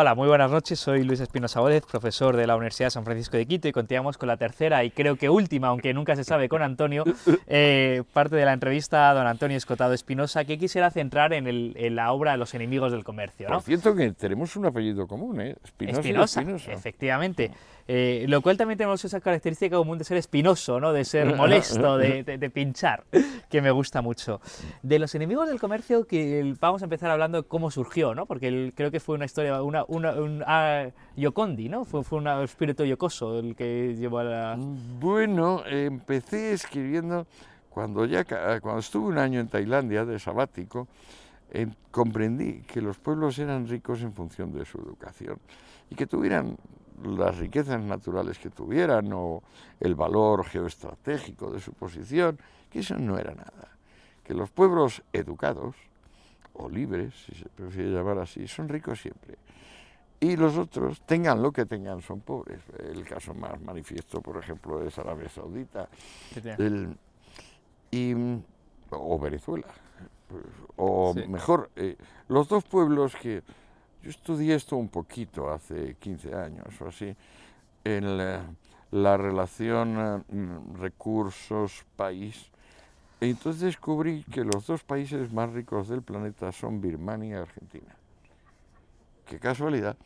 Hola, muy buenas noches. Soy Luis Espinosa Bódez, profesor de la Universidad de San Francisco de Quito y continuamos con la tercera y creo que última, aunque nunca se sabe, con Antonio, eh, parte de la entrevista a don Antonio Escotado Espinosa, que quisiera centrar en, el, en, la obra Los enemigos del comercio. ¿no? Por cierto que tenemos un apellido común, ¿eh? Espinosa, Espinosa, Espinosa. efectivamente. Eh, lo cual también tenemos esa característica común de ser espinoso, ¿no? de ser molesto, de, de, de, pinchar, que me gusta mucho. De los enemigos del comercio, que vamos a empezar hablando de cómo surgió, ¿no? porque el, creo que fue una historia, una, una, un ah, Yocondi, ¿no? Fue, fue un espíritu yocoso el que llevó a la... Bueno, empecé escribiendo cuando, ya, cuando estuve un año en Tailandia de sabático, eh, comprendí que los pueblos eran ricos en función de su educación y que tuvieran las riquezas naturales que tuvieran o el valor geoestratégico de su posición, que eso no era nada. Que los pueblos educados, o libres, si se prefiere llamar así, son ricos siempre. Y los otros, tengan lo que tengan, son pobres. El caso más manifiesto, por ejemplo, es Arabia Saudita el, y, o Venezuela. O mejor, eh, los dos pueblos que yo estudié esto un poquito hace 15 años o así, en la, relación mm, recursos-país. E entonces descubrí que los dos países más ricos del planeta son Birmania y Argentina. Qué casualidad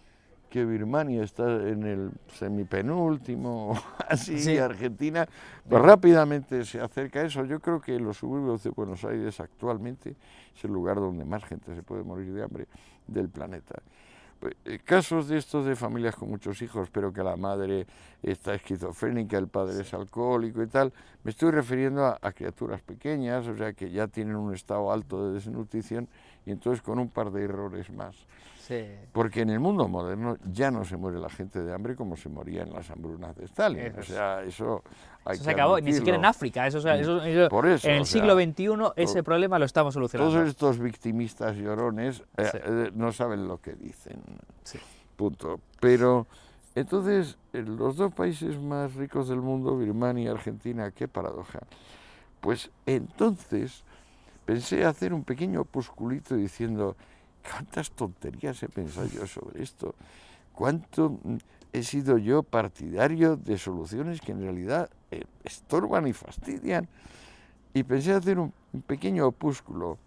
que Birmania está en el semipenúltimo, así, Argentina pues rápidamente se acerca a eso. Yo creo que los suburbios de Buenos Aires actualmente es el lugar donde más gente se puede morir de hambre del planeta. Pues, eh, casos de estos de familias con muchos hijos, pero que la madre está esquizofrénica, el padre es alcohólico y tal, me estoy refiriendo a, a criaturas pequeñas, o sea, que ya tienen un estado alto de desnutrición y entonces con un par de errores más. Porque en el mundo moderno ya no se muere la gente de hambre como se moría en las hambrunas de Stalin. o sea, eso hay se acabó, ni siquiera en África. Eso, en el siglo XXI ese problema lo estamos solucionando. Todos estos victimistas llorones eh, eh, no saben lo que dicen. Punto. Pero entonces, los dos países más ricos del mundo, Birmania y Argentina, qué paradoja. Pues entonces pensé hacer un pequeño opusculito diciendo ¿Cuántas tonterías he pensado yo sobre esto? ¿Cuánto mm, he sido yo partidario de soluciones que en realidad eh, estorban y fastidian? Y pensé hacer un, pequeño opúsculo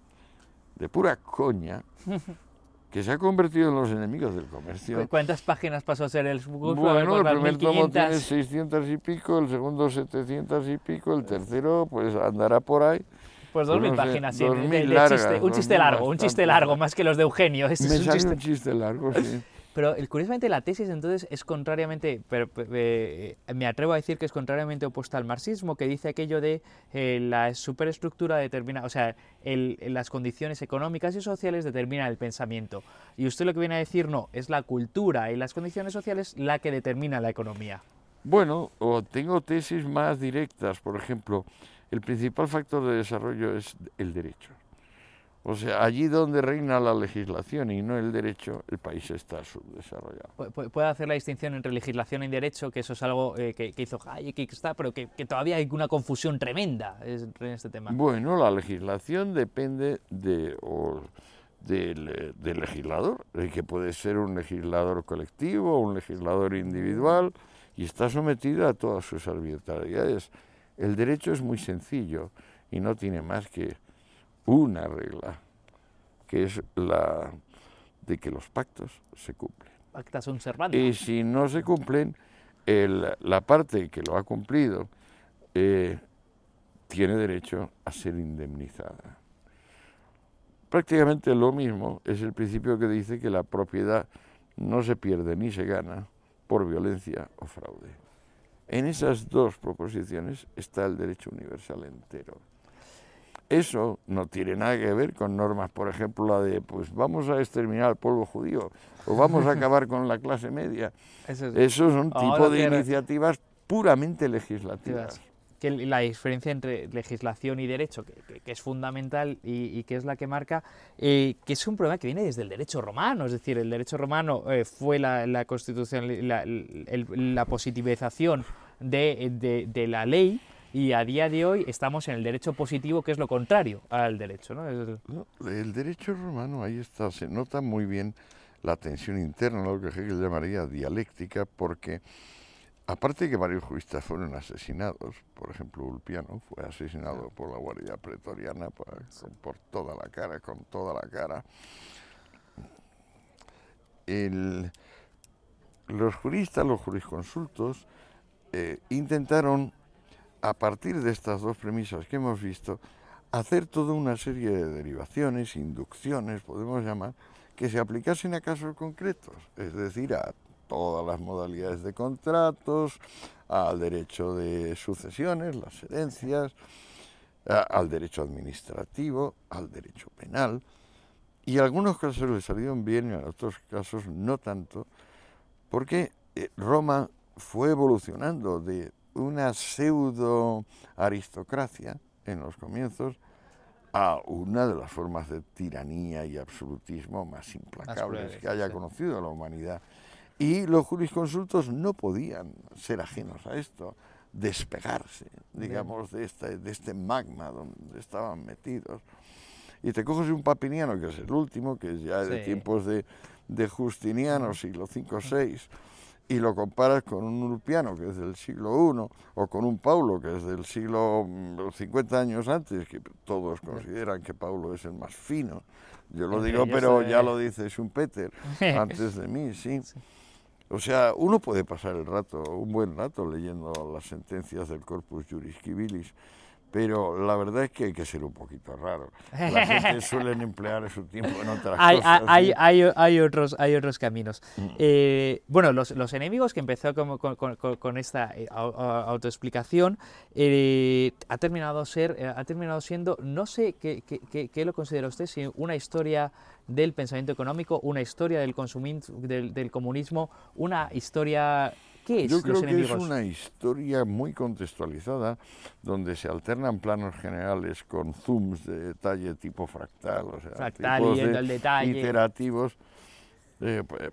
de pura coña que se ha convertido en los enemigos del comercio. ¿Cuántas páginas pasó a ser el Bueno, el primer tomo tiene 600 y pico, el segundo 700 y pico, el tercero pues andará por ahí. Pues dos mil páginas, sí, de, chiste, un chiste largo, un chiste largo, más que los de Eugenio. Este Me es un, chiste. un chiste largo, sí. Pero curiosamente la tesis entonces es contrariamente, pero, eh, me atrevo a decir que es contrariamente opuesta al marxismo, que dice aquello de eh, la superestructura determina, o sea, el, las condiciones económicas y sociales determinan el pensamiento. Y usted lo que viene a decir no, es la cultura y las condiciones sociales la que determina la economía. Bueno, o tengo tesis más directas, por ejemplo, el principal factor de desarrollo es el derecho. O sea, allí donde reina la legislación y no el derecho, el país está subdesarrollado. ¿Puede hacer la distinción entre legislación y derecho? Que eso es algo eh, que, hizo Hayek y que está, pero que, todavía hay una confusión tremenda en este tema. Bueno, la legislación depende de, del, del, legislador, que puede ser un legislador colectivo o un legislador individual, y está sometida a todas sus arbitrariedades. El derecho es muy sencillo y no tiene más que una regla, que es la de que los pactos se cumplen. Pactas un Y si no se cumplen, la parte que lo ha cumplido eh, tiene derecho a ser indemnizada. Prácticamente lo mismo es el principio que dice que la propiedad no se pierde ni se gana por violencia o fraude. En esas dos proposiciones está el derecho universal entero. Eso no tiene nada que ver con normas, por ejemplo, la de, pues vamos a exterminar al pueblo judío o vamos a acabar con la clase media. Eso es, Esos son tipo de iniciativas puramente legislativas que la diferencia entre legislación y derecho, que, es fundamental y, que es la que marca, eh, que es un problema que viene desde el derecho romano, es decir, el derecho romano eh, fue la, constitución, la, positivización de, de, la ley y a día de hoy estamos en el derecho positivo, que es lo contrario al derecho. ¿no? el derecho romano, ahí está, se nota muy bien la tensión interna, lo que Hegel llamaría dialéctica, porque aparte de que varios juristas fueron asesinados, por ejemplo Ulpiano fue asesinado por la Guardia Pretoriana por, por toda la cara, con toda la cara. El, los juristas, los jurisconsultos, eh, intentaron, a partir de estas dos premisas que hemos visto, hacer toda una serie de derivaciones, inducciones, podemos llamar, que se aplicasen a casos concretos, es decir, a todas las modalidades de contratos, al derecho de sucesiones, las herencias, al derecho administrativo, al derecho penal, y algunos casos le salieron bien y en otros casos no tanto, porque eh, Roma fue evolucionando de una pseudo aristocracia en los comienzos a una de las formas de tiranía y absolutismo más implacables que haya conocido la humanidad. Y los jurisconsultos no podían ser ajenos a esto, despegarse, digamos, de este, de este magma donde estaban metidos. Y te coges un papiniano, que es el último, que es ya de tiempos de, de Justiniano, siglo V o VI, y lo comparas con un Ulpiano, que es del siglo I, o con un Paulo, que es del siglo 50 mm, años antes, que todos consideran que Paulo es el más fino. Yo lo digo, pero ya lo dice Schumpeter antes de mí, sí. O sea, uno puede pasar el rato, un buen rato, leyendo las sentencias del Corpus Juris Civilis, pero la verdad es que hay que ser un poquito raro. La gente suelen emplear su tiempo en otras hay, cosas. Hay, hay, hay, otros, hay otros caminos. Mm. Eh, bueno, los, los, enemigos que empezó con, con, con, esta eh, autoexplicación eh, ha, terminado ser, ha terminado siendo, no sé qué, qué, qué, lo considera usted, si una historia del pensamiento económico, una historia del, del, del comunismo, una historia yo creo que es una historia muy contextualizada, donde se alternan planos generales con zooms de detalle tipo fractal, o sea, fractal tipos detalle. iterativos, eh, pues,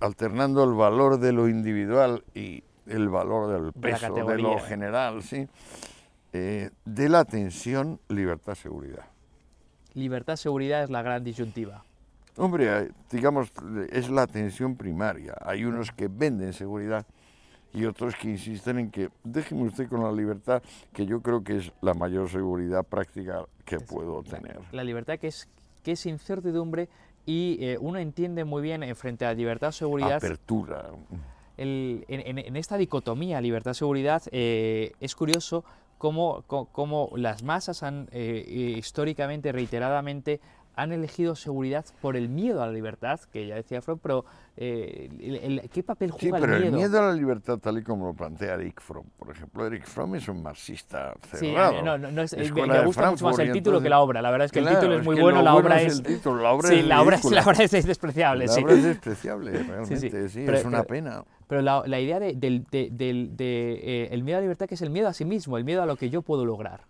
alternando el valor de lo individual y el valor del peso de, lo general, ¿sí? Eh, de la tensión libertad-seguridad. Libertad-seguridad es la gran disyuntiva. Hombre, digamos, es la tensión primaria. Hay unos que venden seguridad y otros que insisten en que déjeme usted con la libertad, que yo creo que es la mayor seguridad práctica que puedo tener. La libertad que es, que es incertidumbre y eh, uno entiende muy bien eh, frente a libertad seguridad. Apertura. El, en, esta dicotomía libertad-seguridad eh, es curioso cómo, cómo, las masas han históricamente, reiteradamente, han elegido seguridad por el miedo a la libertad, que ya decía Freud, pero eh, ¿qué papel juega sí, pero el miedo? el miedo a la libertad, tal y como lo plantea Eric Fromm, por ejemplo, Eric Fromm es un marxista cerrado. Sí, no, no, es, me, gusta mucho más el título que la obra, la verdad es que el título es muy bueno, la obra es... la obra sí, es la obra, es, la obra es despreciable, la sí. obra es despreciable, realmente, sí, es una pena. Pero la, la idea del de, de, de, eh, miedo a la libertad que es el miedo a sí mismo, el miedo a lo que yo puedo lograr.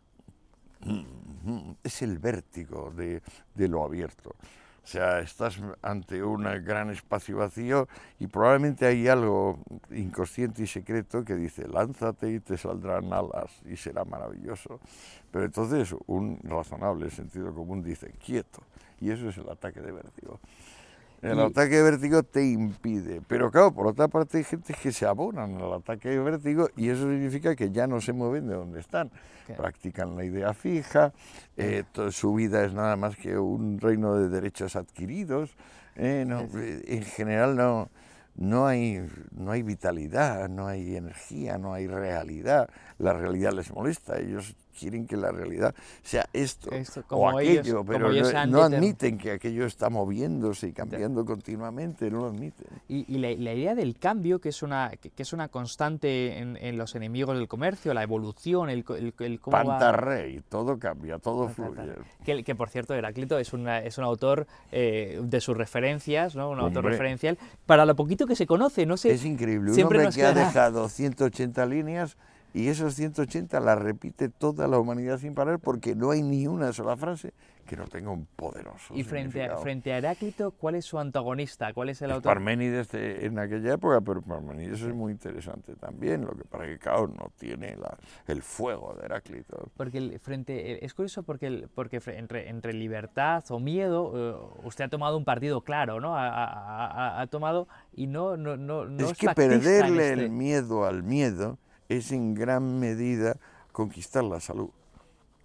Es el vértigo de lo abierto. O sea, estás ante un gran espacio vacío y probablemente hay algo inconsciente y secreto que dice, lánzate y te saldrán alas y será maravilloso. Pero entonces un razonable sentido común dice, quieto. Y eso es el ataque de vértigo. El ataque de vértigo te impide. Pero claro, por otra parte hay gente que se abonan al ataque de vértigo y eso significa que ya no se mueven de donde están. Practican la idea fija, eh, su vida es nada más que un reino de derechos adquiridos. Eh, eh, en general no, no, hay, no hay vitalidad, no hay energía, no hay realidad. La realidad les molesta. Ellos quieren que la realidad sea esto, o aquello, pero no, admiten que aquello está moviéndose y cambiando continuamente, no lo admiten. Y, la, idea del cambio, que es una, que, es una constante en, los enemigos del comercio, la evolución, el, el, el cómo Pantarrey, todo cambia, todo fluye. Que, que, por cierto, Heráclito es, una, es un autor eh, de sus referencias, ¿no? un autor referencial, para lo poquito que se conoce, no sé. Es increíble, un hombre que ha dejado 180 líneas y esos 180 las repite toda la humanidad sin parar porque no hay ni una sola frase que no tenga un poderoso Y frente a, frente a Heráclito, ¿cuál es su antagonista? ¿Cuál es el Es autor? Parménides de- en aquella época, pero Parménides es muy interesante también, lo que para que claro, no tiene la- el fuego de Heráclito. Porque el- frente, eh, es curioso porque, el- porque entre, entre libertad o miedo, eh, usted ha tomado un partido claro, ¿no? Ha, ha- ha- ha tomado y no, no, no, no es que factista en perderle este- el miedo al miedo es en gran medida conquistar la salud.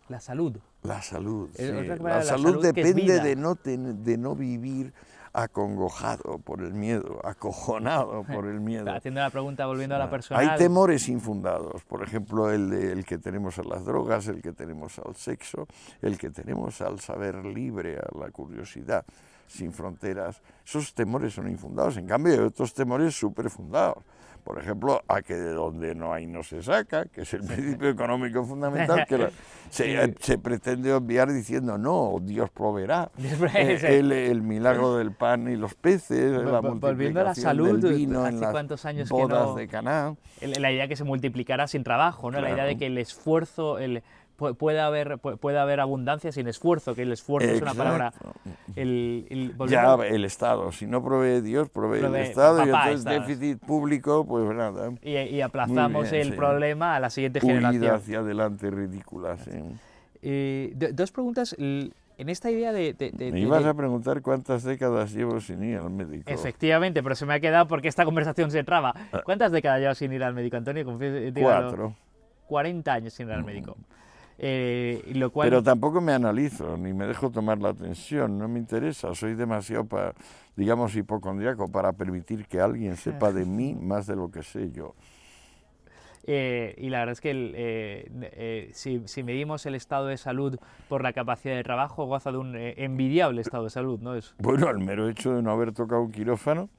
la salud. La salud. Sí. otra La, salud, depende de no, ten- de no vivir acongojado por el miedo, acojonado por el miedo. Haciendo la pregunta, volviendo a la Ah, personal. Hay temores infundados, por ejemplo, el, de- el que tenemos a las drogas, el que tenemos al sexo, el que tenemos al saber libre, a la curiosidad sin fronteras. Esos temores son infundados, en cambio hay otros temores súper fundados. Por ejemplo, a que de donde no hay no se saca, que es el principio económico fundamental, que la- se, se pretende obviar diciendo no, Dios proveerá. Eh, el, el milagro del pan y los peces, Vol- la vol- volviendo a la salud, del vino ¿hace en las cuántos años que bodas no- de Caná. El- la idea que se multiplicará sin trabajo, ¿no? La idea de Claro. que el esfuerzo, el, puede, haber, pu- puede haber abundancia sin esfuerzo, que el esfuerzo es una palabra... El, el- Ya el Estado, si no provee Dios, provee, Provee- el Estado y entonces Estado. déficit público, pues nada, y, y aplazamos bien, el sí. problema a la siguiente huida generación. hacia adelante ridícula. sí. Eh, do- dos preguntas. En esta idea de... de- de- Me ibas de- a preguntar cuántas décadas llevo sin ir al médico. Efectivamente, pero se me ha quedado porque esta conversación se traba. ¿Cuántas décadas llevas sin ir al médico, Antonio? Dígalo. Cuatro. 40 años sin ir al médico. Eh, y lo cual... Pero tampoco me analizo, ni me dejo tomar la atención, no me interesa. Soy demasiado, pa- digamos, hipocondriaco para permitir que alguien sepa de mí más de lo que sé yo. Eh, y la verdad es que el, eh, eh, si, si medimos el estado de salud por la capacidad de trabajo, goza de un eh, envidiable estado de salud, ¿no? Es Bueno, el mero hecho de no haber tocado un quirófano,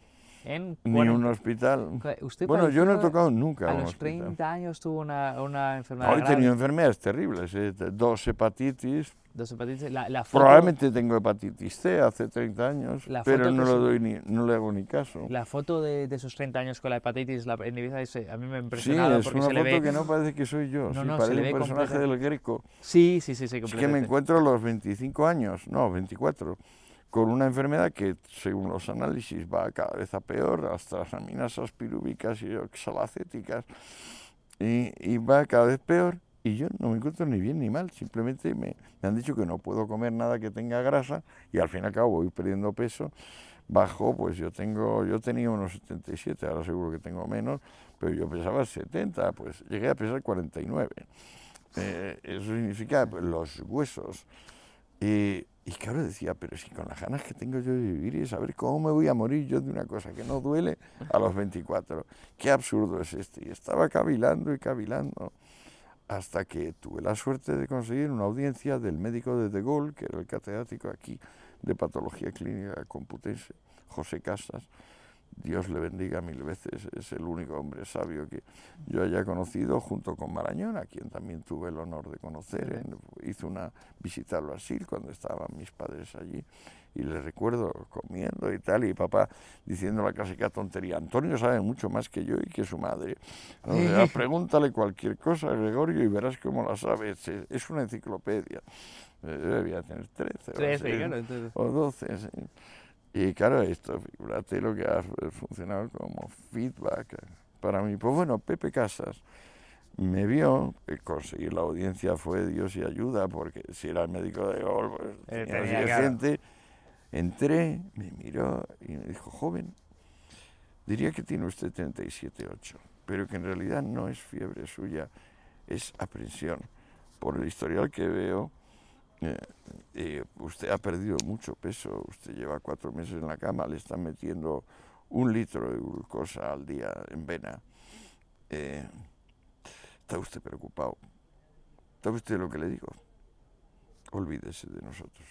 en ni 40 un hospital. Usted Bueno, yo no he tocado nunca A un los hospital. 30 años tuvo una, una enfermedad No, he tenido enfermedades terribles, eh, dos hepatitis. dos hepatitis. La, la foto, Probablemente tengo hepatitis C hace 30 años, La pero no, lo doy ni, no le hago ni caso. la foto de, de sus 30 años con la hepatitis la, en Ibiza, es, a mí me ha Sí, impresionado es porque una se le foto ve... que no parece que soy yo, No, sí, no, parece un personaje del Greco. Sí, sí, sí, sí, Es que me encuentro a los 25 años, no, 24, con una enfermedad que, según los análisis, va cada vez a peor, hasta las aminasas pirúvicas y oxalacéticas, y, y va cada vez peor, y yo no me encuentro ni bien ni mal, simplemente me, me han dicho que no puedo comer nada que tenga grasa, y al fin y al cabo voy perdiendo peso, bajo, pues yo tengo, yo tenía unos 77, ahora seguro que tengo menos, pero yo pesaba 70, pues llegué a pesar 49. Eh, eso significa pues, los huesos. Y, y claro, decía, pero si con las ganas que tengo yo de vivir y de saber cómo me voy a morir yo de una cosa que no duele a los 24, qué absurdo es este. Y estaba cavilando y cavilando hasta que tuve la suerte de conseguir una audiencia del médico de De Gaulle, que era el catedrático aquí de patología clínica computense, José Casas. Dios le bendiga mil veces, es el único hombre sabio que yo haya conocido, junto con Marañón, a quien también tuve el honor de conocer. Hice una visita al Brasil cuando estaban mis padres allí y le recuerdo comiendo y tal, y papá diciendo la clásica tontería, Antonio sabe mucho más que yo y que su madre. O sea, pregúntale cualquier cosa a Gregorio y verás cómo la sabe, es, una enciclopedia. Eh, Yo debía tener 13 o 13, así, claro, entonces- o 12, sí. Y claro, esto, figúrate lo que ha fu- funcionado como feedback eh, para mí. Pues bueno, Pepe Casas me vio, eh, conseguir la audiencia fue Dios y ayuda, porque si era el médico de gol, pues Eh, tenía tenía gente. Entré, me miró y me dijo, joven, diría que tiene usted 37,8, pero que en realidad no es fiebre suya, es aprensión. Por el historial que veo, eh, eh, usted ha perdido mucho peso, usted lleva cuatro meses en la cama, le están metiendo un litro de glucosa al día en vena. Eh, está usted preocupado. ¿Sabe usted lo que le digo? Olvídese de nosotros.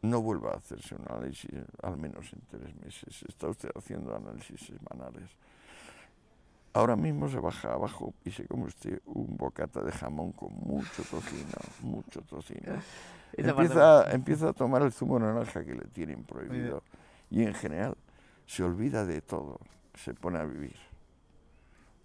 No vuelva a hacerse un análisis, al menos en tres meses. Está usted haciendo análisis semanales. Ahora mismo se baja abajo y se come usted un bocata de jamón con mucho tocino, mucho tocino. Empieza, empieza a tomar el zumo de naranja que le tienen prohibido. Y en general se olvida de todo, se pone a vivir.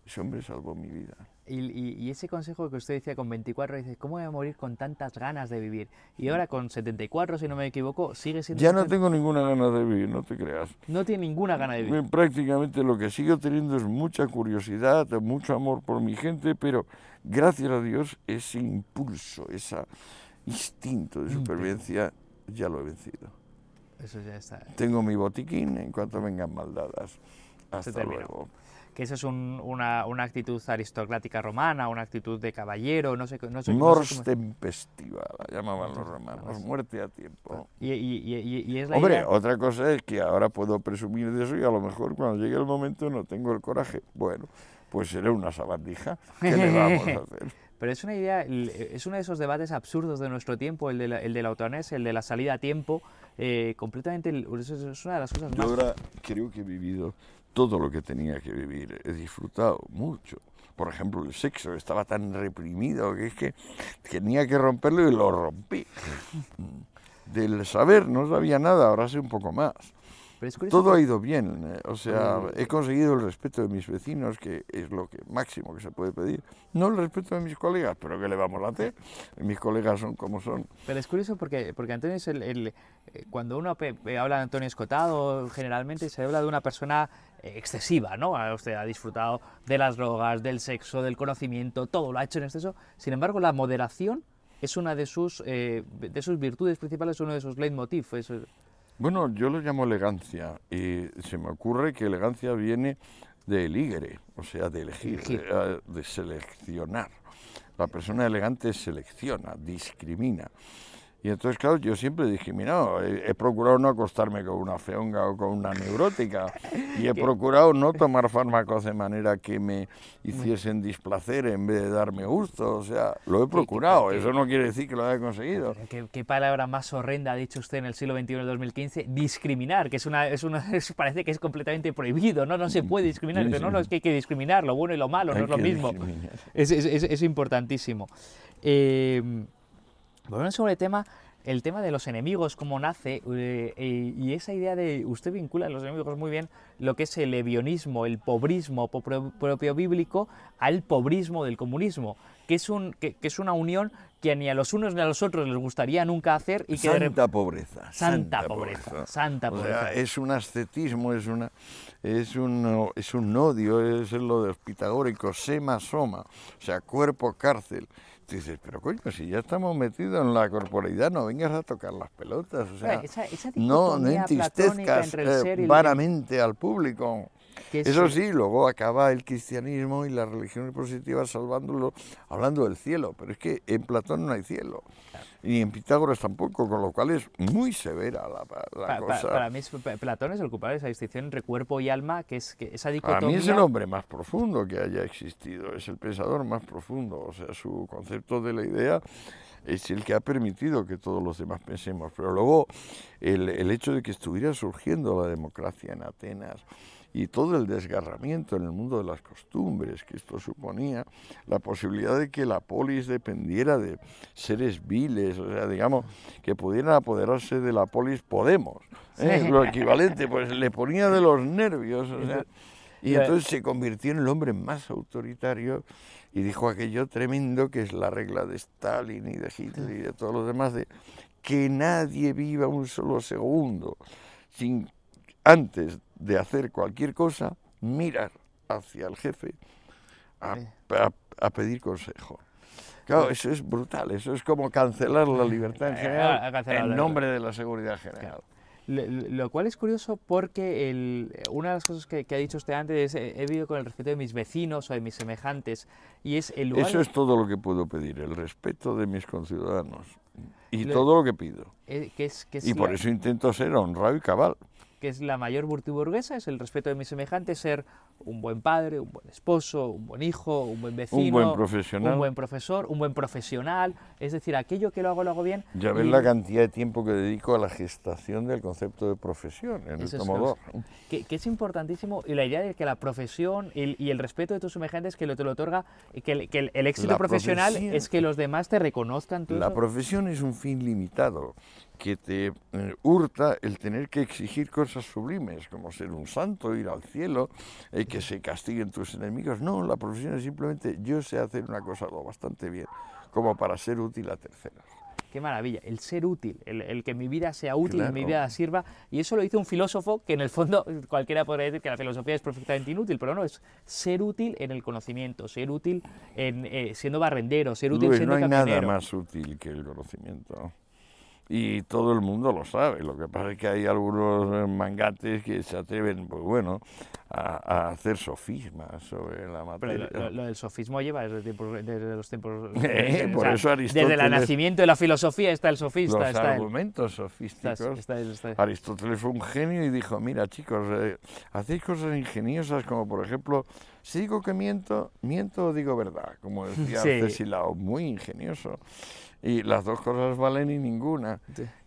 ese hombre salvó mi vida. Y, y- y ese consejo que usted decía con 24, dice, ¿cómo voy a morir con tantas ganas de vivir? Y ahora con 74, si no me equivoco, sigue siendo... Ya no usted- tengo ninguna gana de vivir, no te creas. no tiene ninguna gana de vivir. Prácticamente lo que sigo teniendo es mucha curiosidad, mucho amor por mi gente, pero gracias a Dios ese impulso, ese instinto de supervivencia ya lo he vencido. Eso ya está. Tengo mi botiquín en cuanto vengan maldadas. Hasta luego. Que eso es un- una, una actitud aristocrática romana, una actitud de caballero, no sé, no sé, no sé Mors tempestiva, la llamaban los romanos, muerte a tiempo. Y, y- y- y- y es la Hombre, idea- otra cosa es que ahora puedo presumir de eso y a lo mejor cuando llegue el momento no tengo el coraje. Bueno, pues seré una sabandija. ¿Qué le vamos a hacer? Pero es una idea, es uno de esos debates absurdos de nuestro tiempo, el de la, el de la eutanasia, el de la salida a tiempo, eh, completamente, es una de las cosas Yo más... ahora creo que he vivido todo lo que tenía que vivir. He disfrutado mucho. Por ejemplo, el sexo estaba tan reprimido que es que tenía que romperlo y lo rompí. Del saber no sabía nada, ahora sé un poco más. Todo ha ido bien, eh, o sea, he conseguido el respeto de mis vecinos, que es lo que máximo que se puede pedir. No el respeto de mis colegas, pero ¿qué le vamos a hacer? Mis colegas son como son. Pero es curioso porque, porque Antonio es el, el- eh, cuando uno habla de Antonio Escotado, generalmente se habla de una persona eh, excesiva, ¿no? Usted ha disfrutado de las drogas, del sexo, del conocimiento, todo lo ha hecho en exceso. Sin embargo, la moderación es una de sus, eh, de sus virtudes principales, uno de sus leitmotiv. Bueno, yo lo llamo elegancia y se me ocurre que elegancia viene de eligere, o sea, de elegir, Elegir. De, eh, de seleccionar. La persona elegante selecciona, discrimina. Y entonces, claro, yo siempre he discriminado. He, he procurado no acostarme con una feonga o con una neurótica. Y he procurado no tomar fármacos de manera que me hiciesen displacer en vez de darme gusto. O sea, lo he procurado. Eso no quiere decir que lo haya conseguido. ¿Qué, qué palabra más horrenda ha dicho usted en el siglo XXI, en 2015? Discriminar, que es una, es una, parece que es completamente prohibido, ¿no? No se puede discriminar. Sí, Pero no, sí. no, es que hay que discriminar, lo bueno y lo malo, no es lo mismo. discriminar. Es, es- es- es importantísimo. Eh, volviendo sobre el tema, el tema de los enemigos, cómo nace, eh, eh, y esa idea de, usted vincula a los enemigos muy bien, lo que es el evionismo, el pobrismo po- pro- propio bíblico, al pobrismo del comunismo, que es, un, que, que es una unión que ni a los unos ni a los otros les gustaría nunca hacer y que de Santa pobreza. Santa pobreza, santa O sea, pobreza. es un ascetismo, es, una, es, un, es un odio, es lo de los pitagóricos, sema soma, o sea, cuerpo cárcel. Dices, pero coño, si ya estamos metidos en la corporalidad, no vengas a tocar las pelotas. O sea, esa, esa no, no entristezcas eh, el- vanamente al público. Eso sí, luego acaba el cristianismo y las religiones positivas salvándolo, hablando del cielo, pero es que en Platón no hay cielo, y en Pitágoras tampoco, con lo cual es muy severa la, la Pa- pa- cosa. para mí es- Platón es el culpable de esa distinción entre cuerpo y alma, que es que esa Para dicotomía... mí es el hombre más profundo que haya existido, es el pensador más profundo, o sea, su concepto de la idea es el que ha permitido que todos los demás pensemos. Pero luego el, el hecho de que estuviera surgiendo la democracia en Atenas y todo el desgarramiento en el mundo de las costumbres que esto suponía, la posibilidad de que la polis dependiera de seres viles, o sea, digamos, que pudieran apoderarse de la polis Podemos, ¿eh? Sí. lo equivalente, pues le ponía de los nervios, o sea, y entonces se convirtió en el hombre más autoritario y dijo aquello tremendo que es la regla de Stalin y de Hitler y de todos los demás, de que nadie viva un solo segundo sin antes de hacer cualquier cosa, mirar hacia el jefe a, a- a pedir consejo. Claro, eso es brutal, eso es como cancelar la libertad en general en nombre de la seguridad general. Lo, lo cual es curioso porque el- una de las cosas que, que ha dicho usted antes es he vivido con el respeto de mis vecinos o de mis semejantes y es el lugar Eso es todo lo que puedo pedir, el respeto de mis conciudadanos y Le- todo lo que pido. eh, que es, que es Y por la- eso intento ser honrado y cabal. Que es la mayor virtud burguesa, es el respeto de mis semejantes, ser un buen padre, un buen esposo, un buen hijo, un buen vecino, buen profesional. un buen profesor, un buen profesional, es decir, aquello que lo hago, lo hago bien. Ya ves y- la cantidad de tiempo que dedico a la gestación del concepto de profesión en el Eso es que, que es importantísimo y la idea de que la profesión y, el- y el respeto de tus semejantes que lo, te lo otorga que el, que el- el éxito La profesional es que los demás te reconozcan todo La eso. profesión es un fin limitado que te eh, hurta el tener que exigir cosas sublimes, como ser un santo, ir al cielo, y que se castiguen tus enemigos. No, la profesión es simplemente yo sé hacer una cosa lo bastante bien, como para ser útil a terceros. Qué maravilla, el ser útil, el, que mi vida sea útil, que mi vida sirva. Y eso lo hizo un filósofo que en el fondo cualquiera podría decir que la filosofía es perfectamente inútil, pero no, es ser útil en el conocimiento, ser útil en, eh, siendo barrendero, ser útil siendo no hay nada más útil que el conocimiento y todo el mundo lo sabe. Lo que pasa es que hay algunos eh, mangates que se atreven, pues bueno, a, hacer sofismas sobre la materia. Pero lo, del sofismo lleva desde, desde los tiempos... Eh, por eso Desde el nacimiento de la filosofía está el sofista. Los está argumentos sofísticos. Aristóteles fue un genio y dijo, mira chicos, eh, hacéis cosas ingeniosas como por ejemplo, si digo que miento, miento o digo verdad, como decía sí. muy ingenioso y las dos cosas valen y ninguna.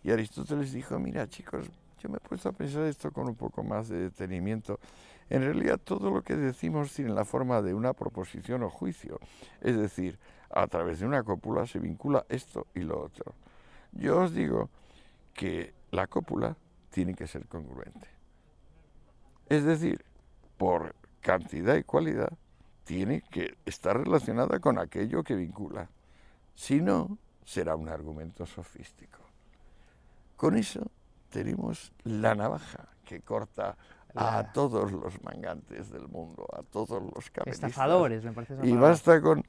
Y Aristóteles dijo, mira chicos, yo me he puesto a pensar esto con un poco más de detenimiento. En realidad todo lo que decimos tiene la forma de una proposición o juicio. Es decir, a través de una cópula se vincula esto y lo otro. Yo os digo que la cópula tiene que ser congruente. Es decir, por cantidad y cualidad, tiene que estar relacionada con aquello que vincula. Si no, será un argumento sofístico. Con eso tenemos la navaja que corta a todos los mangantes del mundo, a todos los capitalistas. Estafadores, me parece. Y basta con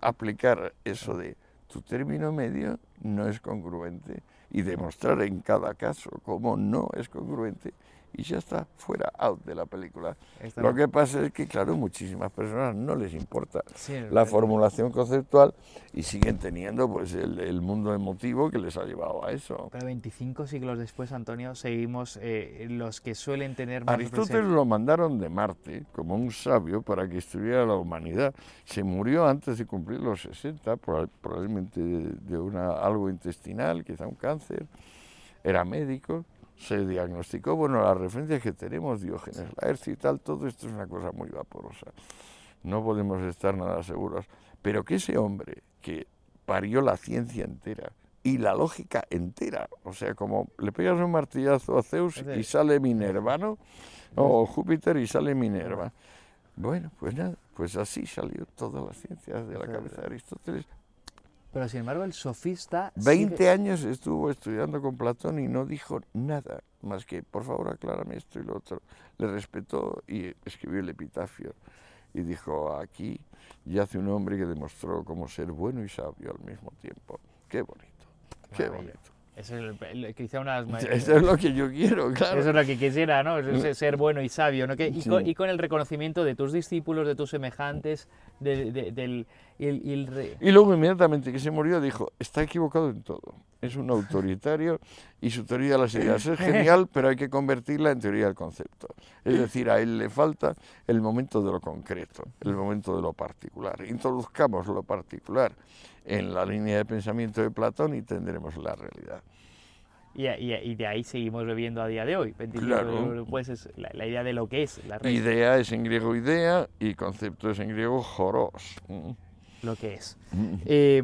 aplicar eso de tu término medio no es congruente y demostrar en cada caso cómo no es congruente y ya está fuera, out de la película. Lo que pasa es que, claro, muchísimas personas no les importa la formulación conceptual y siguen teniendo pues el, mundo emotivo que les ha llevado a eso. Pero 25 siglos después, Antonio, seguimos eh, los que suelen tener más Aristóteles lo mandaron de Marte como un sabio para que estudiara la humanidad. Se murió antes de cumplir los 60, probablemente de una, algo intestinal, quizá un cáncer. Era médico se diagnosticó, bueno, las referencias que tenemos, Diógenes Laercio y tal, todo esto es una cosa muy vaporosa. No podemos estar nada seguros. Pero que ese hombre que parió la ciencia entera y la lógica entera, o sea, como le pegas un martillazo a Zeus y sale Minerva, ¿no? O Júpiter y sale Minerva. Bueno, pues nada, pues así salió todas las ciencias de la cabeza de Aristóteles pero sin embargo el sofista... Veinte años estuvo estudiando con Platón y no dijo nada más que, por favor, aclárame esto y lo otro. Le respetó y escribió el epitafio. Y dijo, aquí yace un hombre que demostró cómo ser bueno y sabio al mismo tiempo. Qué bonito, qué bonito. Eso es, unas... Eso es lo que yo quiero, claro. Eso es lo que quisiera, ¿no? ser bueno y sabio, ¿no? y, con, y, con, el reconocimiento de tus discípulos, de tus semejantes, del... Y luego inmediatamente que se murió dijo, está equivocado en todo. Es un autoritario y su teoría de las ideas es genial, pero hay que convertirla en teoría del concepto. Es decir, a él le falta el momento de lo concreto, el momento de lo particular. Introduzcamos lo particular en la línea de pensamiento de Platón y tendremos la realidad. Y, y, de ahí seguimos bebiendo a día de hoy. Claro. Pues es la, idea de lo que es la Idea es en griego idea y concepto es en griego joros. Lo que es. eh,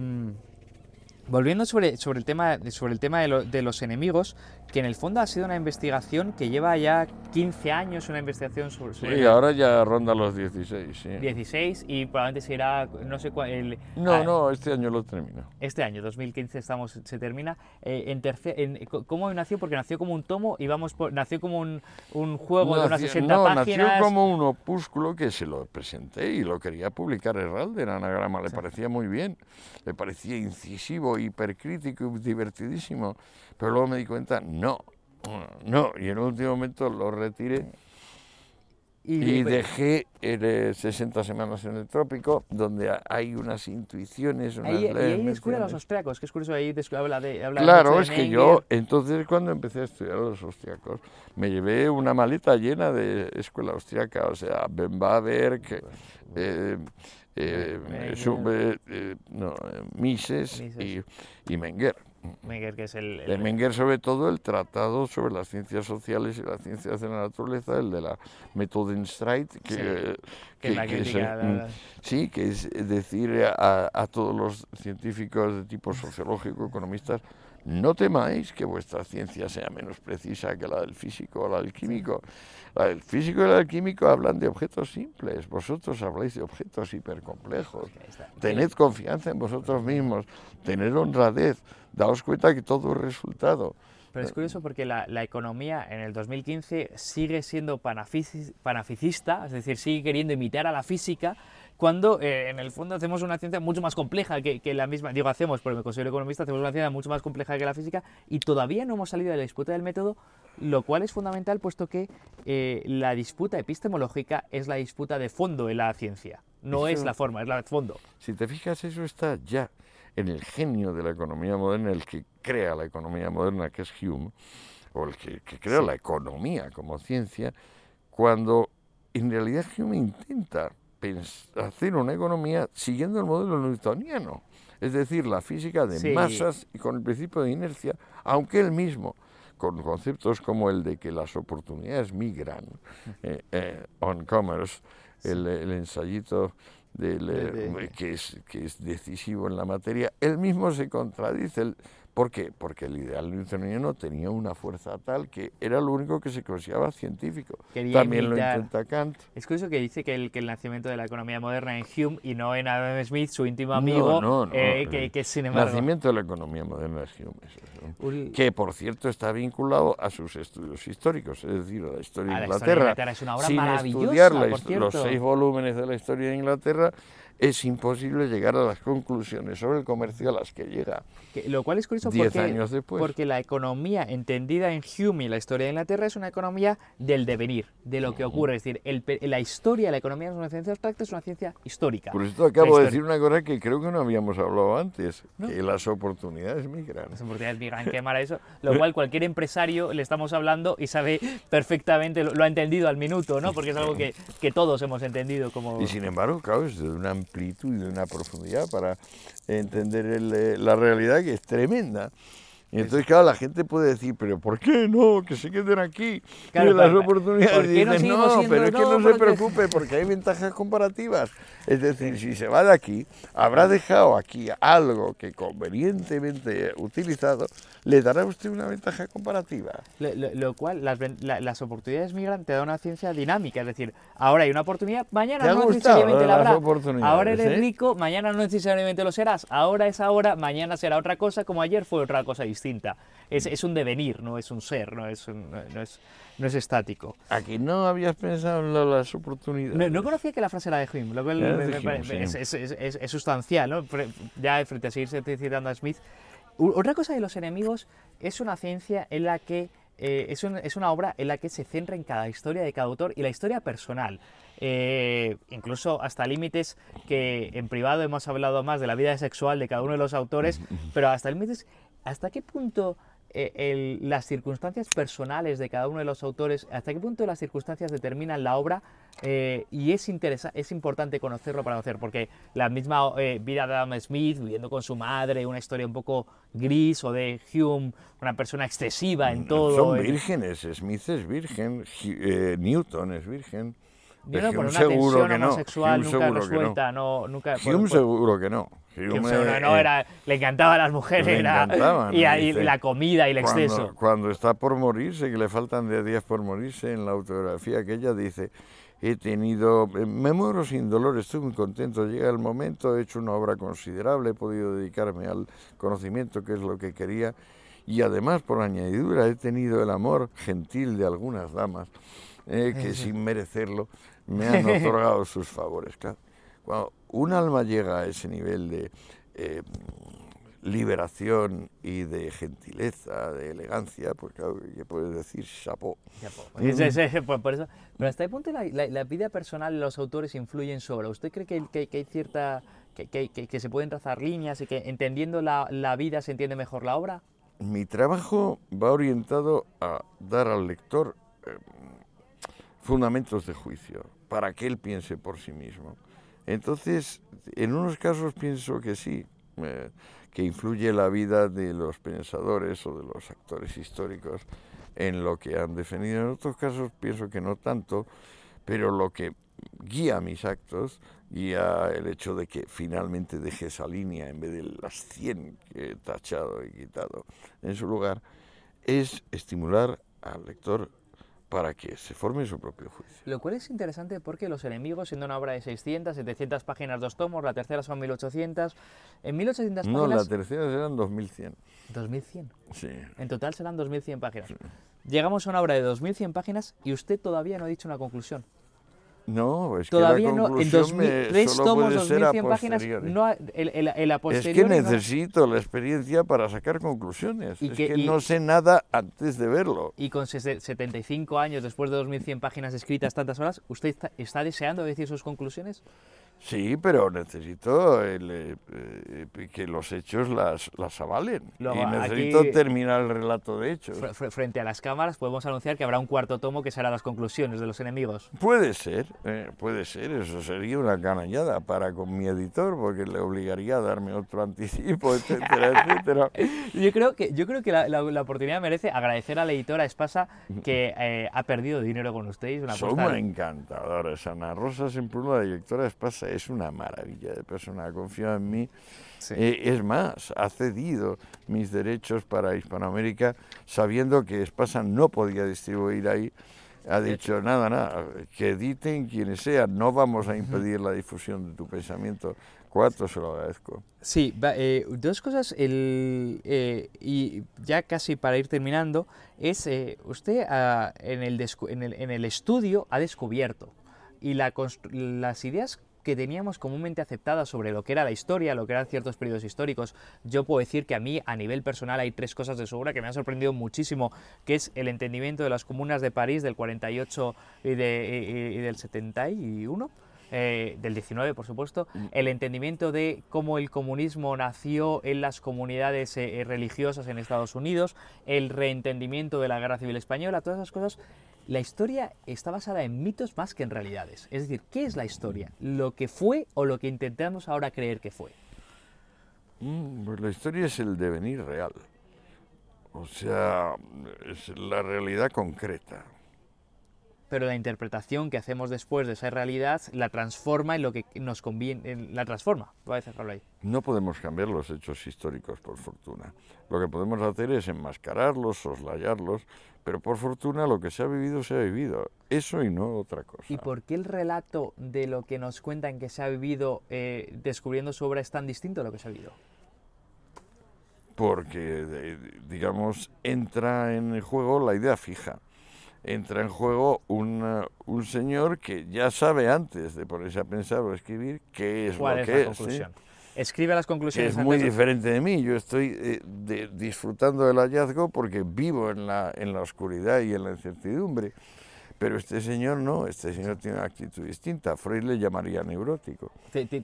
Volviendo sobre, sobre el tema, sobre el tema de, de, los enemigos, que en el fondo ha sido una investigación que lleva ya 15 años, una investigación sobre... sí, ahora ya ronda los 16, sí. 16 y probablemente será, no sé cuál... no, ah, no, este año lo termina. Este año, 2015, estamos, se termina. Eh, en tercer, en, ¿Cómo nació? Porque nació como un tomo y vamos por, nació como un, un juego de unas 60 no, páginas. nació como un opúsculo que se lo presenté y lo quería publicar Herralde en anagrama, le parecía muy bien, le parecía incisivo hipercrítico y divertidísimo, pero luego me di cuenta, no, no, y en el último momento lo retiré y, dejé 60 semanas en el trópico, donde hay unas intuiciones, unas ahí, Y ahí descubre los austriacos, que es curioso, ahí habla de... Habla claro, es que yo, entonces cuando empecé a estudiar los austriacos, me llevé una maleta llena de escuela austriaca, o sea, Ben Baber, eh, eh, eh, no, Mises, Y, y Menger. Menger, que es el, De Menger, sobre todo, el tratado sobre las ciencias sociales y las ciencias de la naturaleza, el de la Methodenstreit, que, que, que, es, mm, sí, que es decir a, a, todos los científicos de tipo sociológico, economistas, no temáis que vuestra ciencia sea menos precisa que la del físico o la del químico. La del físico y la del químico hablan de objetos simples, vosotros habláis de objetos hipercomplejos. Tened confianza en vosotros mismos, tened honradez, daos cuenta que todo es resultado. Pero es curioso porque la, economía en el 2015 sigue siendo panaficista, es decir, sigue queriendo imitar a la física, cuando eh, en el fondo hacemos una ciencia mucho más compleja que, la misma, digo hacemos porque me considero economista, hacemos una ciencia mucho más compleja que la física y todavía no hemos salido de la disputa del método, lo cual es fundamental puesto que eh, la disputa epistemológica es la disputa de fondo en la ciencia, no es la forma, es la de fondo. Si te fijas, eso está ya en el genio de la economía moderna, el que crea la economía moderna, que es Hume, o el que, crea la economía como ciencia, cuando en realidad Hume intenta hacer una economía siguiendo el modelo newtoniano, es decir, la física de masas y con el principio de inercia, aunque él mismo, con conceptos como el de que las oportunidades migran, eh, eh, on commerce, el, el ensayito eh, que, es, que es decisivo en la materia, él mismo se contradice. ¿Por qué? Porque el ideal newtoniano tenía una fuerza tal que era lo único que se consideraba científico. También lo intenta Kant. Es curioso que dice que el, que el nacimiento de la economía moderna en Hume y no en Adam Smith, su íntimo amigo, no, no, eh, que, que, sin embargo... Nacimiento de la economía moderna es Hume, que por cierto está vinculado a sus estudios históricos, es decir, a la historia de Inglaterra. es una obra sin estudiar los seis volúmenes de la historia de Inglaterra, es imposible llegar a las conclusiones sobre el comercio a las que llega. lo cual es curioso porque, años después. porque la economía entendida en Hume y la historia de Inglaterra es una economía del devenir, de lo que ocurre. Es decir, el, la historia, la economía es una ciencia abstracta, es una ciencia histórica. Por esto acabo de decir una cosa que creo que no habíamos hablado antes, que las oportunidades migran. Las oportunidades migran, qué eso. Lo cual cualquier empresario le estamos hablando y sabe perfectamente, lo, ha entendido al minuto, ¿no? Porque es algo que, que todos hemos entendido como... Y sin embargo, claro, es de una amplitud y de una profundidad para entender eh, la realidad que es tremenda. Y entonces, claro, la gente puede decir, pero ¿por qué no? Que se queden aquí. Claro, las oportunidades. no, pero es que no, se preocupe porque hay ventajas comparativas. Es decir, si se va de aquí, habrá dejado aquí algo que convenientemente utilizado, le dará a usted una ventaja comparativa. Lo, cual, las, las, oportunidades migran te da una ciencia dinámica. Es decir, ahora hay una oportunidad, mañana no necesariamente la habrá. Ahora eres eh? rico, mañana no necesariamente lo serás. Ahora es ahora, mañana será otra cosa, como ayer fue otra cosa distinta distinta. Es, es un devenir, no es un ser, no es, no es, no es estático. Aquí no habías pensado en las oportunidades. No, conocía que la frase era de Hume, lo cual es, es, es, sustancial, ¿no? Ya frente a seguirse citando a Smith. Otra cosa de los enemigos es una ciencia en la que eh, es, es, una obra en la que se centra en cada historia de cada autor y la historia personal. Eh, incluso hasta límites que en privado hemos hablado más de la vida sexual de cada uno de los autores, pero hasta límites ¿hasta qué punto eh, las circunstancias personales de cada uno de los autores, hasta qué punto las circunstancias determinan la obra? Eh, y es, es importante conocerlo para conocer, porque la misma eh, vida de Adam Smith, viviendo con su madre, una historia un poco gris, o de Hume, una persona excesiva en todo. Son vírgenes, Smith es virgen, Newton es virgen. Yo por una seguro tensión homosexual nunca resuelta, no. nunca, Hume seguro que no. Hume, no, era, le encantaban las mujeres y, la comida y el exceso. Cuando está por morirse, que le faltan de días por morirse, en la autografía que ella dice, he tenido, eh, me muero sin dolor, estoy muy contento, llega el momento, he hecho una obra considerable, he podido dedicarme al conocimiento, que es lo que quería, y además, por añadidura, he tenido el amor gentil de algunas damas, eh, que sin merecerlo me han otorgado sus favores. Cuando un alma llega a ese nivel de eh, liberación y de gentileza, de elegancia, pues claro, que puedes decir chapeau. Pues por eso. Pero hasta el punto la, la, vida personal de los autores influyen sobre. ¿Usted cree que, que, hay cierta... Que, que, se pueden trazar líneas y que entendiendo la, la vida se entiende mejor la obra? Mi trabajo va orientado a dar al lector eh, fundamentos de juicio, para que él piense por sí mismo. Entonces, en unos casos pienso que sí, eh, que influye la vida de los pensadores o de los actores históricos en lo que han defendido. En otros casos pienso que no tanto, pero lo que guía mis actos, guía el hecho de que finalmente deje esa línea en vez de las 100 que he tachado y quitado en su lugar, es estimular al lector para que se forme su propio juicio. Lo cual es interesante porque Los enemigos, siendo una obra de 600, 700 páginas, dos tomos, la tercera son 1800, en 1800 No, páginas... la tercera serán 2100. 2100. Sí. En total serán 2100 páginas. Llegamos a una obra de 2100 páginas y usted todavía no ha dicho una conclusión. No, es Todavía que la no, en conclusión 2000, me- tres solo tomos, puede ser a 2100 páginas, no el, el, el a Es que no- necesito la experiencia para sacar conclusiones. Y es que- que y- no sé nada antes de verlo. Y con ses- 75 años, después de 2100 páginas escritas tantas horas, ¿usted está, está deseando decir sus conclusiones? Sí, pero necesito el, eh, eh, que los hechos las, las avalen. Luego, y necesito aquí- terminar el relato de hechos. Fr- fr- frente a las cámaras podemos anunciar que habrá un cuarto tomo que será las conclusiones de los enemigos. Puede ser, eh, puede ser, eso sería una canallada para con mi editor, porque le obligaría a darme otro anticipo, etcétera, etcétera. Yo creo que, yo creo que la, la- la oportunidad merece agradecer a la editora Espasa que eh, ha perdido dinero con usted. Es una Son muy encantadoras. Ana Rosa Semprún, la directora de Espasa, es una maravilla de persona, confía en mí. Sí. Eh, es más, ha cedido mis derechos para Hispanoamérica sabiendo que Espasa no podía distribuir ahí. Ha dicho, nada, nada, que editen quienes sean, no vamos a impedir la difusión de tu pensamiento. Cuatro, se lo agradezco. Sí, eh, dos cosas, el, eh, y ya casi para ir terminando, es eh, usted ah, en, el en, el, en el estudio ha descubierto y la las ideas que teníamos comúnmente aceptadas sobre lo que era la historia, lo que eran ciertos periodos históricos, yo puedo decir que a mí a nivel personal hay tres cosas de su obra que me han sorprendido muchísimo, que es el entendimiento de las comunas de París del 48 y, de, y- y del 71, eh, del 19 por supuesto, el entendimiento de cómo el comunismo nació en las comunidades eh, eh, religiosas en Estados Unidos, el reentendimiento de la Guerra Civil Española, todas esas cosas. La historia está basada en mitos más que en realidades. Es decir, ¿qué es la historia? ¿Lo que fue o lo que intentamos ahora creer que fue? Mm, Pues la historia es el devenir real. O sea, es la realidad concreta. Pero la interpretación que hacemos después de esa realidad la transforma en lo que nos conviene, en- la transforma. Voy a dejarlo ahí. No podemos cambiar los hechos históricos, por fortuna. Lo que podemos hacer es enmascararlos, soslayarlos, pero por fortuna lo que se ha vivido se ha vivido. Eso y no otra cosa. ¿Y por qué el relato de lo que nos cuentan que se ha vivido eh, descubriendo su obra es tan distinto a lo que se ha vivido? Porque, digamos, entra en juego la idea fija. Entra en juego un, un señor que ya sabe antes de ponerse a pensar o escribir qué es ¿Cuál lo es que la es. ¿sí? Escribe las conclusiones. es muy diferente de mí. Yo estoy eh, de- disfrutando del hallazgo porque vivo en la, en la oscuridad y en la incertidumbre. Pero este señor no, este señor tiene una actitud distinta. Freud le llamaría neurótico.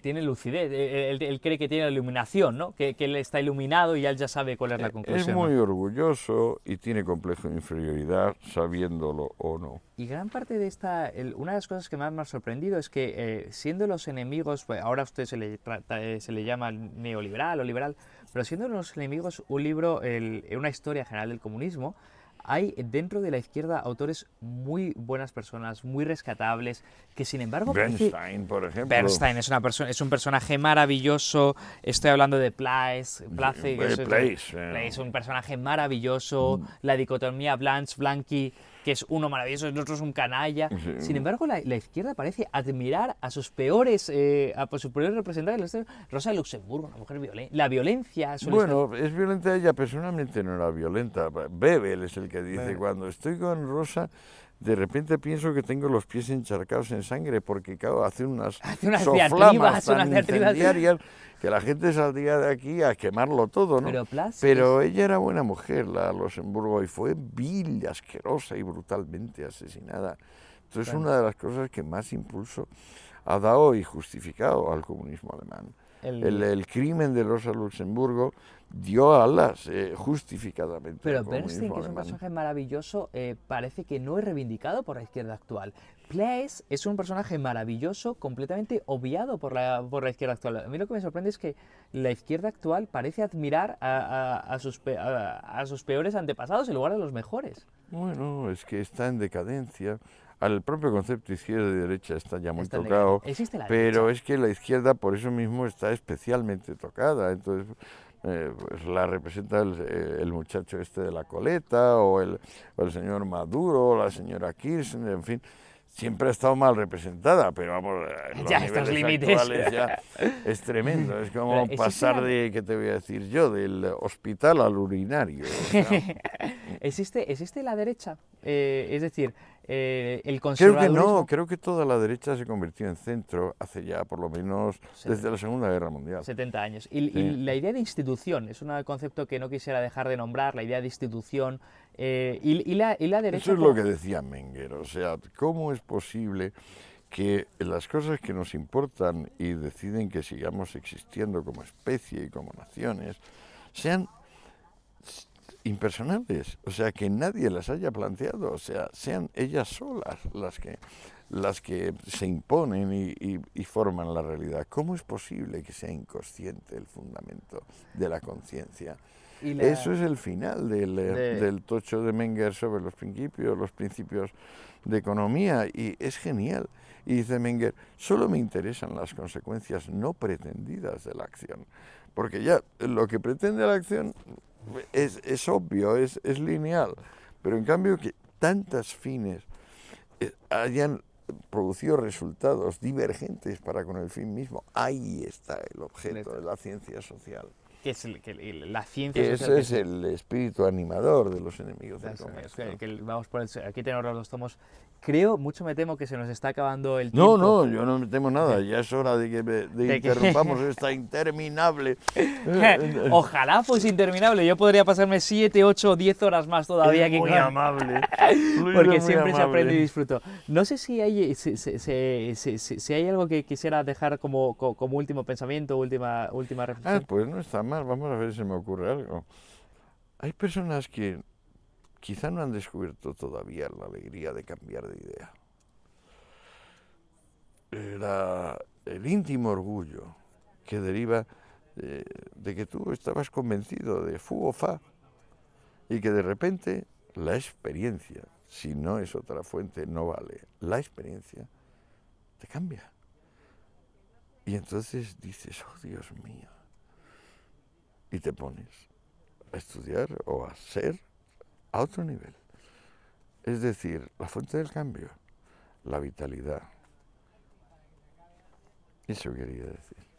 Tiene lucidez, eh, él, él cree que tiene la iluminación, ¿no? Que, que él está iluminado y él ya sabe cuál es la Eh, conclusión. Es ¿no? muy orgulloso y tiene complejo de inferioridad, sabiéndolo o no. Y gran parte de esta, el- una de las cosas que más me ha sorprendido es que eh, siendo los enemigos, pues, ahora a usted se le, trata- eh, se le llama neoliberal o liberal, pero siendo los enemigos un libro, el- una historia general del comunismo, hay dentro de la izquierda autores muy buenas personas, muy rescatables, que sin embargo... Bernstein, por ejemplo. Bernstein es, una persona, es un personaje maravilloso. Estoy hablando de Place. Place, eh, es- Place, eh. Place, un personaje maravilloso. La dicotomía Blanche-Blanqui, que es uno maravilloso, el otro es un canalla. Sí. Sin embargo, la, la izquierda parece admirar a sus peores, eh, a sus peores representantes. Rosa de Luxemburgo, una mujer violenta. La violencia Bueno, es violenta ella, personalmente no era violenta. Bebel es el que dice, Bebel. cuando estoy con Rosa, de repente pienso que tengo los pies encharcados en sangre, porque claro, hace unas, Hace unas soflamas tan unas incendiarias que la gente saldría de aquí a quemarlo todo, ¿no? Pero Pero ella era buena mujer, la Luxemburgo, y fue vil, asquerosa y brutalmente asesinada. Entonces, Claro. una de las cosas que más impulso ha dado y justificado al comunismo alemán. El- El, el crimen de Rosa Luxemburgo dio alas eh, justificadamente. Pero Bernstein, que es un personaje maravilloso, eh, parece que no es reivindicado por la izquierda actual. Place es un personaje maravilloso, completamente obviado por la, por la izquierda actual. A mí lo que me sorprende es que la izquierda actual parece admirar a, a- a sus, pe- a sus peores antepasados en lugar de los mejores. Bueno, es que está en decadencia. Al propio concepto izquierda y derecha está ya muy Está tocado, la pero derecha. es que la izquierda por eso mismo está especialmente tocada. Entonces, eh, pues la representa el, eh, el muchacho este de la coleta, o el, o el señor Maduro, o la señora Kirchner, en fin. Siempre ha estado mal representada, pero vamos, eh, los Ya, estos límites. ya es tremendo. Es como pasar de, ¿qué te voy a decir yo? Del hospital al urinario. ¿Existe, ¿Existe la derecha? Eh, es decir, eh, el Creo que no, creo que toda la derecha se convirtió en centro hace ya por lo menos desde la Segunda Guerra Mundial. 70 años. Y, la idea de institución es un concepto que no quisiera dejar de nombrar, la idea de institución. eh, y, y la, y la derecha... Eso es lo que decía Menger, o sea, ¿cómo es posible que las cosas que nos importan y deciden que sigamos existiendo como especie y como naciones sean impersonales, o sea, que nadie las haya planteado, o sea, sean ellas solas las que las que se imponen y, y- y forman la realidad. ¿Cómo es posible que sea inconsciente el fundamento de la conciencia? la- Eso es el final del, De- del tocho de Menger sobre los principios, los principios de economía, y es genial. Y dice Menger, solo me interesan las consecuencias no pretendidas de la acción, porque ya lo que pretende la acción es, es obvio, es, es lineal, pero en cambio que tantas fines eh, hayan producido resultados divergentes para con el fin mismo, ahí está el objeto de la ciencia social. que es el- que el- la ciencia Ese social que es el espíritu animador de los enemigos del comercio. que- vamos por el- aquí tenemos los dos tomos. Creo, mucho me temo que se nos está acabando el No, tiempo. no, yo no me temo nada, ya es hora de que de De que- interrumpamos esta interminable. Ojalá fuese interminable. Yo podría pasarme 7, 8, 10 horas más todavía que muy con- amable. Luis Porque siempre se aprende y amable. disfruto. No sé si hay, si, si- si- si- si- si hay algo que quisiera dejar como, co- como último pensamiento, última, última Ah, reflexión. pues no está mal, vamos a ver si me ocurre algo. Hay personas que quizá no han descubierto todavía la alegría de cambiar de idea. El íntimo orgullo que deriva eh, de que tú estabas convencido de fu o fa y que de repente la experiencia, si no es otra fuente, no vale. La experiencia te cambia. Y entonces dices, oh Dios mío, y te pones a estudiar o a ser a otro nivel. Es decir, la fuente del cambio, la vitalidad. Eso quería decir.